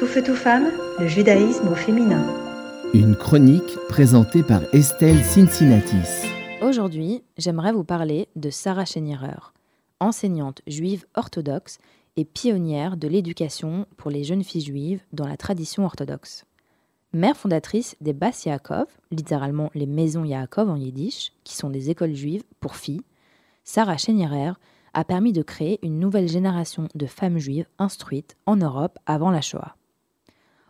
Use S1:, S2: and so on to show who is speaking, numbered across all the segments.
S1: Tout feu, tout femme, le judaïsme au féminin.
S2: Une chronique présentée par Estelle Cincinnatis.
S3: Aujourd'hui, j'aimerais vous parler de Sarah Schenirer, enseignante juive orthodoxe et pionnière de l'éducation pour les jeunes filles juives dans la tradition orthodoxe. Mère fondatrice des Bas Yaakov, littéralement les maisons Yaakov en yiddish, qui sont des écoles juives pour filles, Sarah Schenirer a permis de créer une nouvelle génération de femmes juives instruites en Europe avant la Shoah.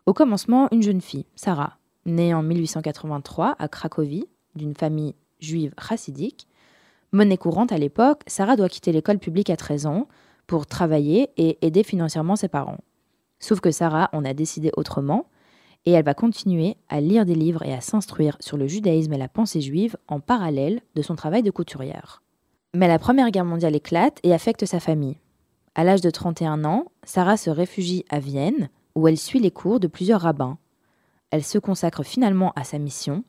S3: Au commencement, une jeune fille, Sarah, née en 1883 à Cracovie, d'une famille juive chassidique. Monnaie courante à l'époque, Sarah doit quitter l'école publique à 13 ans pour travailler et aider financièrement ses parents. Sauf que Sarah en a décidé autrement et elle va continuer à lire des livres et à s'instruire sur le judaïsme et la pensée juive en parallèle de son travail de couturière. Mais la Première Guerre mondiale éclate et affecte sa famille. À l'âge de 31 ans, Sarah se réfugie à Vienne, où elle suit les cours de plusieurs rabbins. Elle se consacre finalement à sa mission,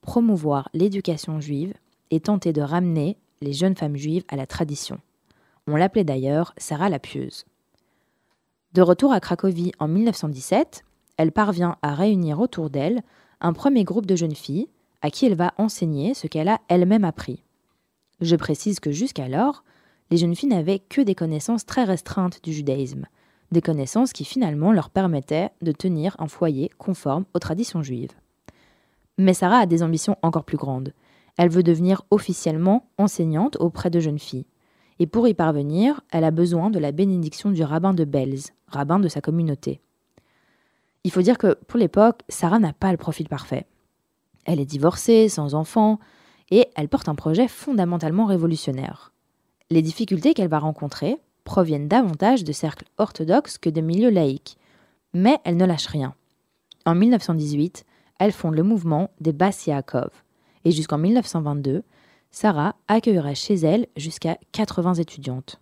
S3: promouvoir l'éducation juive et tenter de ramener les jeunes femmes juives à la tradition. On l'appelait d'ailleurs Sarah la pieuse. De retour à Cracovie en 1917, elle parvient à réunir autour d'elle un premier groupe de jeunes filles à qui elle va enseigner ce qu'elle a elle-même appris. Je précise que jusqu'alors, les jeunes filles n'avaient que des connaissances très restreintes du judaïsme, des connaissances qui finalement leur permettaient de tenir un foyer conforme aux traditions juives. Mais Sarah a des ambitions encore plus grandes. Elle veut devenir officiellement enseignante auprès de jeunes filles. Et pour y parvenir, elle a besoin de la bénédiction du rabbin de Belz, rabbin de sa communauté. Il faut dire que pour l'époque, Sarah n'a pas le profil parfait. Elle est divorcée, sans enfants, et elle porte un projet fondamentalement révolutionnaire. Les difficultés qu'elle va rencontrer proviennent davantage de cercles orthodoxes que de milieux laïques, mais elle ne lâche rien. En 1918, elle fonde le mouvement des Bas Yaakov, et jusqu'en 1922, Sarah accueillera chez elle jusqu'à 80 étudiantes.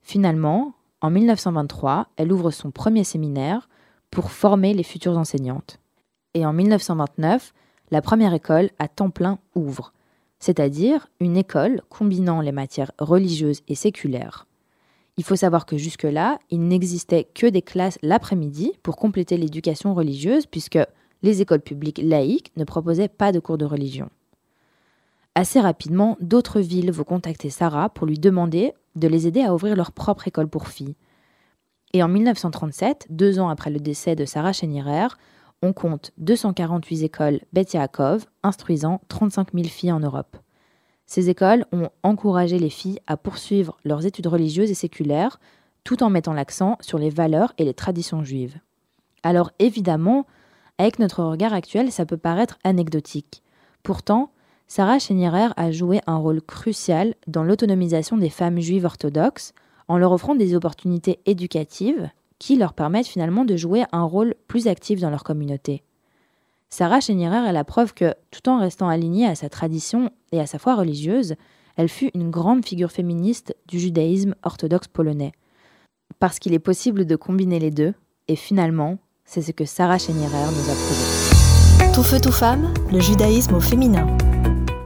S3: Finalement, en 1923, elle ouvre son premier séminaire pour former les futures enseignantes. Et en 1929, la première école à temps plein ouvre, c'est-à-dire une école combinant les matières religieuses et séculaires. Il faut savoir que jusque-là, il n'existait que des classes l'après-midi pour compléter l'éducation religieuse, puisque les écoles publiques laïques ne proposaient pas de cours de religion. Assez rapidement, d'autres villes vont contacter Sarah pour lui demander de les aider à ouvrir leur propre école pour filles. Et en 1937, deux ans après le décès de Sarah Schenirer, on compte 248 écoles Bet instruisant 35 000 filles en Europe. Ces écoles ont encouragé les filles à poursuivre leurs études religieuses et séculaires, tout en mettant l'accent sur les valeurs et les traditions juives. Alors évidemment, avec notre regard actuel, ça peut paraître anecdotique. Pourtant, Sarah Schenirer a joué un rôle crucial dans l'autonomisation des femmes juives orthodoxes en leur offrant des opportunités éducatives qui leur permettent finalement de jouer un rôle plus actif dans leur communauté. Sarah Schenirer est la preuve que, tout en restant alignée à sa tradition et à sa foi religieuse, elle fut une grande figure féministe du judaïsme orthodoxe polonais. Parce qu'il est possible de combiner les deux, et finalement, c'est ce que Sarah Schenirer nous a prouvé.
S1: Tout feu, tout femme, le judaïsme au féminin.